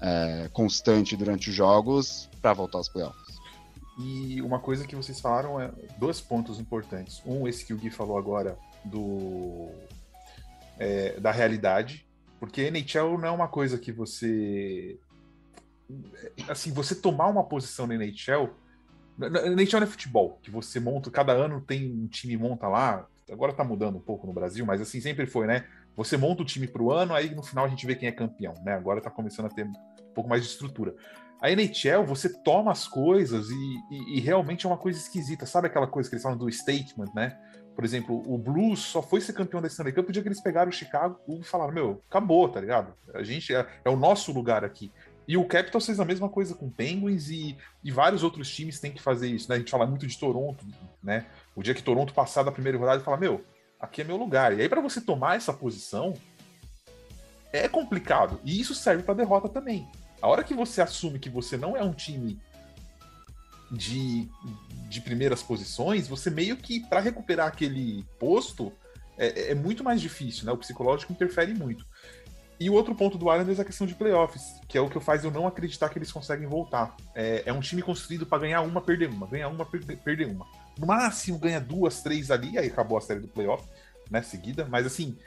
é, constante durante os jogos para voltar aos playoffs? E uma coisa que vocês falaram é dois pontos importantes. Um, esse que o Gui falou agora do é, da realidade, porque NHL não é uma coisa que você assim, você tomar uma posição na NHL NHL é futebol, que você monta, cada ano tem um time monta lá, agora tá mudando um pouco no Brasil, mas assim sempre foi, né? Você monta o time pro ano, aí no final a gente vê quem é campeão, né? Agora tá começando a ter um pouco mais de estrutura. A NHL, você toma as coisas e, e, e realmente é uma coisa esquisita. Sabe aquela coisa que eles falam do statement, né? Por exemplo, o Blues só foi ser campeão da Stanley Cup o dia que eles pegaram o Chicago e falaram: Meu, acabou, tá ligado? A gente é, é o nosso lugar aqui. E o Capitals fez a mesma coisa com Penguins e, e vários outros times têm que fazer isso, né? A gente fala muito de Toronto, né? O dia que Toronto passar da primeira rodada e fala, meu, aqui é meu lugar. E aí, para você tomar essa posição, é complicado. E isso serve para derrota também. A hora que você assume que você não é um time de, de primeiras posições, você meio que, para recuperar aquele posto, é, é, muito mais difícil, né? O psicológico interfere muito. E o outro ponto do Islanders é a questão de playoffs, que é o que faz eu não acreditar que eles conseguem voltar. É, é um time construído para ganhar uma, perder uma, ganhar uma, perder uma. No máximo ganha duas, três ali, aí acabou a série do playoff, né, seguida. Mas assim,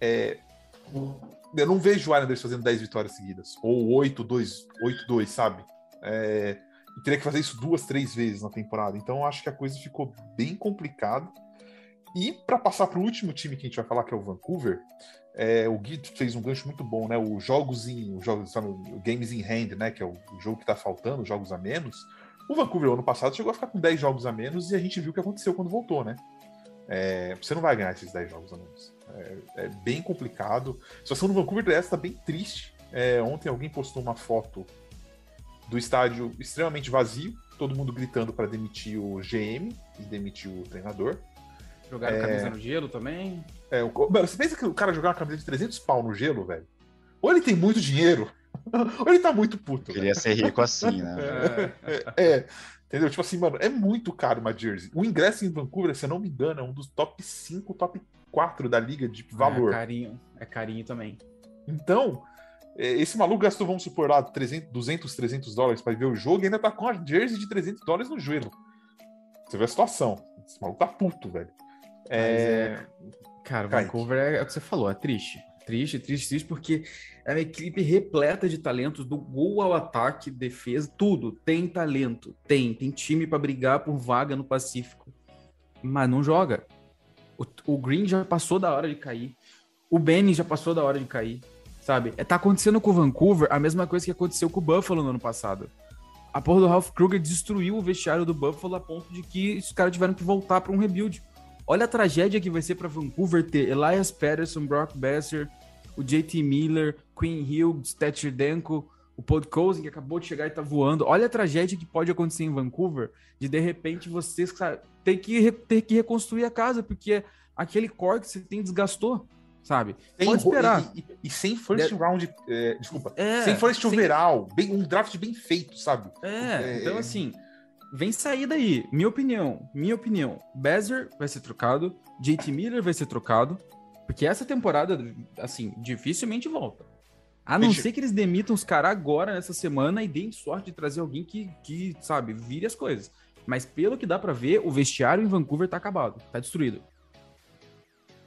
é, eu não vejo o Islanders fazendo 10 vitórias seguidas, ou 8-2, 8-2, sabe? É, teria que fazer isso duas, três vezes na temporada. Então eu acho que a coisa ficou bem complicada. E para passar para o último time que a gente vai falar, que é o Vancouver, é, o Gui fez um gancho muito bom, né? O jogos em, o jogos, sabe, o games in hand, né? Que é o, jogo que está faltando, jogos a menos. O Vancouver ano passado chegou a ficar com 10 jogos a menos e a gente viu o que aconteceu quando voltou, né? É, você não vai ganhar esses 10 jogos a menos. É, é bem complicado. A situação do Vancouver está bem triste. É, ontem alguém postou uma foto do estádio extremamente vazio, todo mundo gritando para demitir o GM e demitir o treinador. Jogaram é... camisa no gelo também? É, o... Mano, você pensa que o cara jogar uma camisa de 300 pau no gelo, velho? Ou ele tem muito dinheiro, ou ele tá muito puto. Queria ser rico assim, né? é, é, entendeu? Tipo assim, mano, é muito caro uma jersey. O ingresso em Vancouver, se eu não me engano, é um dos top 5, top 4 da liga de valor. É carinho, é carinho também. Então, é, esse maluco gastou, vamos supor lá, 300, 200, 300 dólares para ver o jogo e ainda tá com a jersey de 300 dólares no joelho. Você vê a situação. Esse maluco tá puto, velho. É... é... Cara, Vancouver é, é o que você falou, é triste. Triste, triste, triste, porque é uma equipe repleta de talentos, do gol ao ataque, defesa, tudo. Tem talento, tem. Tem time para brigar por vaga no Pacífico. Mas não joga. O, o, Green já passou da hora de cair. O Benny já passou da hora de cair. Sabe? É, tá acontecendo com o Vancouver a mesma coisa que aconteceu com o Buffalo no ano passado. A porra do Ralph Kruger destruiu o vestiário do Buffalo a ponto de que os caras tiveram que voltar para um rebuild. Olha a tragédia que vai ser para Vancouver ter Elias Patterson, Brock Besser, o JT Miller, Queen Hill, Stetcher Denko, o Podkozen que acabou de chegar e tá voando. Olha a tragédia que pode acontecer em Vancouver de de repente você ter que, ter que reconstruir a casa, porque aquele core que você tem desgastou, sabe? Tem pode esperar. E, e, e sem first de... round, é, desculpa, é, sem first sem... overall, bem, um draft bem feito, sabe? É, é então assim vem sair daí. Minha opinião, minha opinião. Bezer vai ser trocado, JT Miller vai ser trocado, porque essa temporada, assim, dificilmente volta. A não Deixa... ser que eles demitam os caras agora, nessa semana, e deem sorte de trazer alguém que, que, sabe, vire as coisas. Mas pelo que dá para ver, o vestiário em Vancouver tá acabado, tá destruído.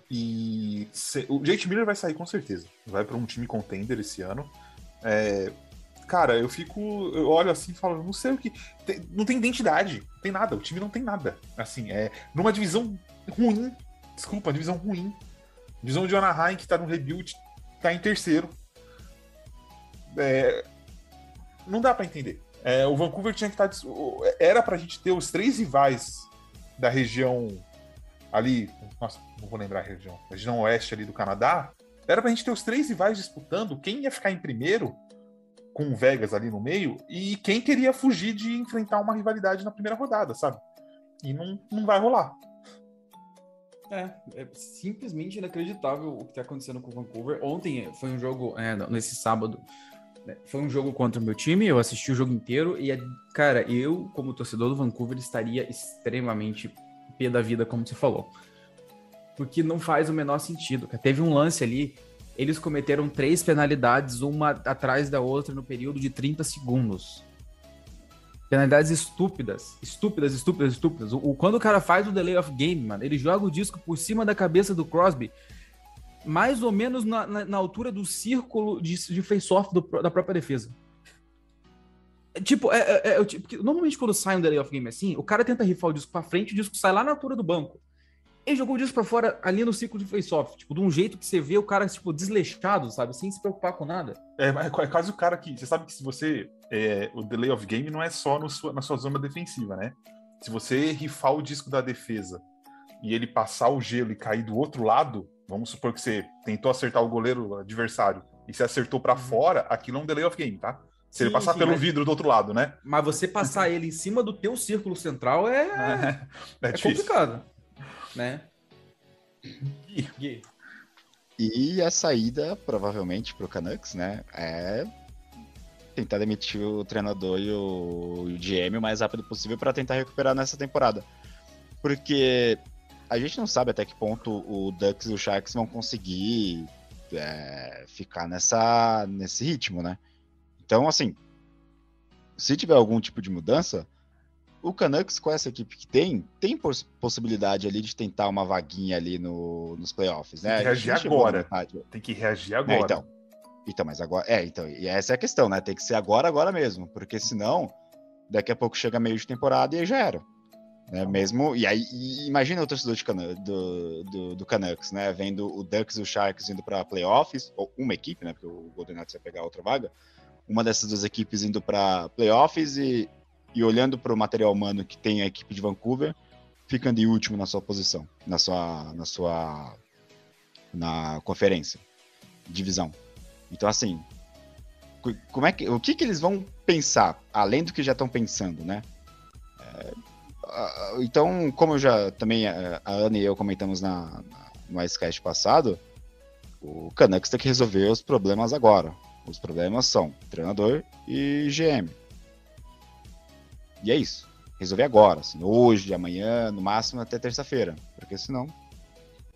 E se... o JT Miller vai sair com certeza. Vai para um time contender esse ano. É... cara, eu fico. Eu olho assim e falo, não sei o que. Tem, não tem identidade, não tem nada. O time não tem nada. Assim, é. Numa divisão ruim. Desculpa, divisão ruim. Divisão de Anaheim, que tá no rebuild, tá em terceiro. É, não dá para entender. É, o Vancouver tinha que estar. Tá, era pra gente ter os três rivais da região ali. Nossa, não vou lembrar a região. A região oeste ali do Canadá. Era pra gente ter os três rivais disputando quem ia ficar em primeiro com o Vegas ali no meio e quem queria fugir de enfrentar uma rivalidade na primeira rodada, sabe? E não, não vai rolar. É, é simplesmente inacreditável o que está acontecendo com o Vancouver. Ontem foi um jogo, é, nesse sábado, né, foi um jogo contra o meu time, eu assisti o jogo inteiro e, cara, eu, como torcedor do Vancouver, estaria extremamente pé da vida, como você falou. Porque não faz o menor sentido. Teve um lance ali eles cometeram três penalidades, uma atrás da outra, no período de 30 segundos. Penalidades estúpidas, estúpidas, estúpidas, estúpidas. O, o, quando o cara faz o delay of game, mano, ele joga o disco por cima da cabeça do Crosby, mais ou menos na, na, na altura do círculo de, de face-off da própria defesa. É, tipo, é, é, é, tipo, normalmente quando sai um delay of game assim, o cara tenta rifar o disco pra frente, o disco sai lá na altura do banco. Ele jogou o disco pra fora ali no ciclo de face-off, tipo, de um jeito que você vê o cara, tipo, desleixado, sabe? Sem se preocupar com nada. É, é quase o cara que. Você sabe que se você. É, o delay of game não é só sua, na sua zona defensiva, né? Se você rifar o disco da defesa e ele passar o gelo e cair do outro lado, vamos supor que você tentou acertar o goleiro adversário e você acertou para uhum. fora, aquilo é um delay of game, tá? Se sim, ele passar sim, pelo mas... vidro do outro lado, né? Mas você passar ele em cima do teu círculo central é, é, é, é complicado né? E, e a saída, provavelmente, para o Canucks, né? É tentar demitir o treinador e o, o GM o mais rápido possível para tentar recuperar nessa temporada. Porque a gente não sabe até que ponto o Ducks e o Sharks vão conseguir é, ficar nessa, nesse ritmo, né? Então, assim, se tiver algum tipo de mudança, o Canucks, com essa equipe que tem, tem poss possibilidade ali de tentar uma vaguinha ali no, nos playoffs, né? Tem que reagir agora. Tem que reagir agora. É, então, então, mas agora. É, então, e essa é a questão, né? Tem que ser agora, agora mesmo. Porque senão, daqui a pouco chega meio de temporada e aí já era. Né? Mesmo. E aí, e imagina o torcedor de do, do, do, Canucks, né? Vendo o Ducks e o Sharks indo para playoffs, ou uma equipe, né? Porque o Golden Knights vai pegar outra vaga. Uma dessas duas equipes indo para playoffs e e olhando para o material humano que tem a equipe de Vancouver, ficando em último na sua posição, na sua, na sua, na conferência, divisão. Então assim, como é que, o que que eles vão pensar além do que já estão pensando, né? É, então, como eu já também a Ana e eu comentamos na, na no Icecast passado, o Canucks tem que resolver os problemas agora. Os problemas são treinador e GM. E é isso. Resolver agora, assim, hoje, amanhã, no máximo até terça-feira. Porque senão.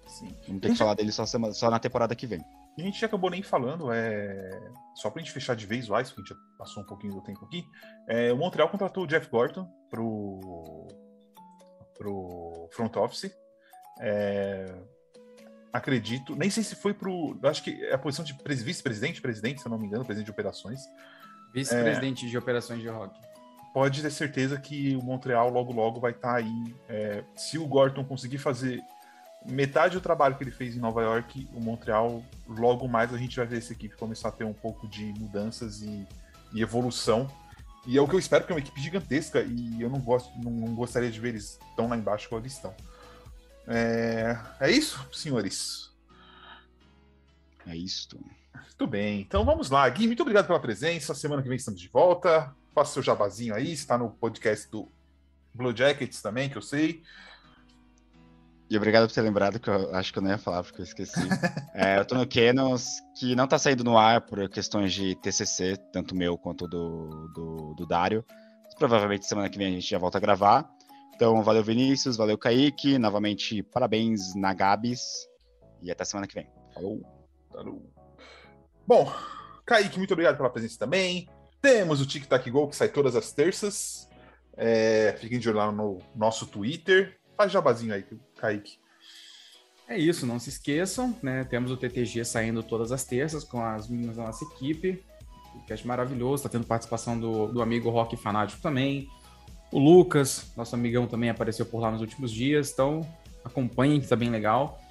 Sim. Vamos ter que falar dele só, semana, só na temporada que vem. A gente acabou nem falando, é... só pra gente fechar de vez o Ice, que a gente já passou um pouquinho do tempo aqui. É... O Montreal contratou o Jeff Gorton pro, pro front office. É... Acredito, nem sei se foi pro. Acho que é a posição de vice-presidente, presidente, se eu não me engano, presidente de operações. Vice-presidente é... de operações de rock pode ter certeza que o Montreal logo logo vai estar tá aí. É, se o Gorton conseguir fazer metade do trabalho que ele fez em Nova York, o Montreal logo mais a gente vai ver essa equipe começar a ter um pouco de mudanças e, e evolução. E é o que eu espero, porque é uma equipe gigantesca e eu não gosto, não, não gostaria de ver eles tão lá embaixo como eles estão. É, é isso, senhores. É isto. Muito bem. Então vamos lá. Gui, muito obrigado pela presença. Semana que vem estamos de volta faça seu jabazinho aí, está no podcast do Blue Jackets também, que eu sei. E obrigado por ter lembrado, que eu acho que eu não ia falar, porque eu esqueci. é, eu tô no Canos, que não tá saindo no ar por questões de TCC, tanto meu quanto do, do, do Dário. Provavelmente semana que vem a gente já volta a gravar. Então, valeu Vinícius, valeu Kaique, novamente parabéns na Gabs e até semana que vem. Falou. Falou. Bom, Kaique, muito obrigado pela presença também. Temos o Tic Tac Go, que sai todas as terças. É, fiquem de olho lá no nosso Twitter. Faz jabazinho aí, Kaique. É isso, não se esqueçam, né? Temos o TTG saindo todas as terças com as meninas da nossa equipe. Podcast maravilhoso, tá tendo participação do, do amigo Rock Fanático também. O Lucas, nosso amigão também apareceu por lá nos últimos dias, então acompanhem que tá bem legal.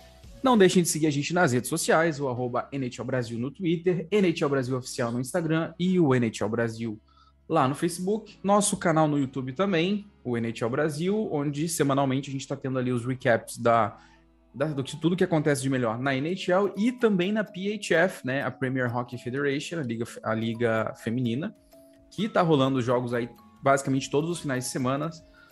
Não deixem de seguir a gente nas redes sociais, o arroba NHL Brasil no Twitter, NHL Brasil Oficial no Instagram e o NHL Brasil lá no Facebook. Nosso canal no YouTube também, o NHL Brasil, onde semanalmente a gente está tendo ali os recaps da, da, do que tudo que acontece de melhor na NHL e também na PHF, né, a Premier Hockey Federation, a liga, a liga feminina, que está rolando jogos aí basicamente todos os finais de semana,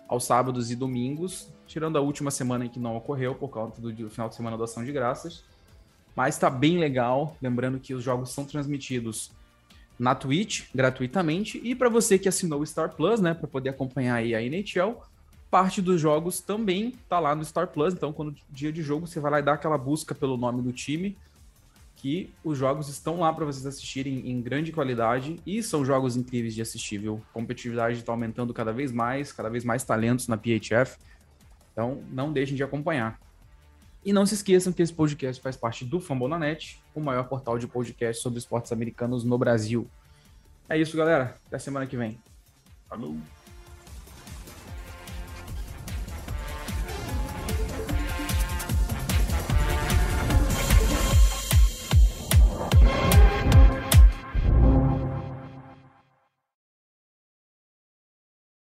aos sábados e domingos, tirando a última semana em que não ocorreu por causa do, do final de semana da ação de graças. Mas está bem legal, lembrando que os jogos são transmitidos na Twitch gratuitamente e para você que assinou o Star Plus, né, para poder acompanhar aí a NHL, parte dos jogos também tá lá no Star Plus, então quando dia de jogo você vai lá e dá aquela busca pelo nome do time, que os jogos estão lá para vocês assistirem em grande qualidade e são jogos incríveis de assistir, viu? A competitividade está aumentando cada vez mais, cada vez mais talentos na PHF. Então, não deixem de acompanhar. E não se esqueçam que esse podcast faz parte do Fambonanet, o maior portal de podcast sobre esportes americanos no Brasil. É isso, galera. Até semana que vem. Falou!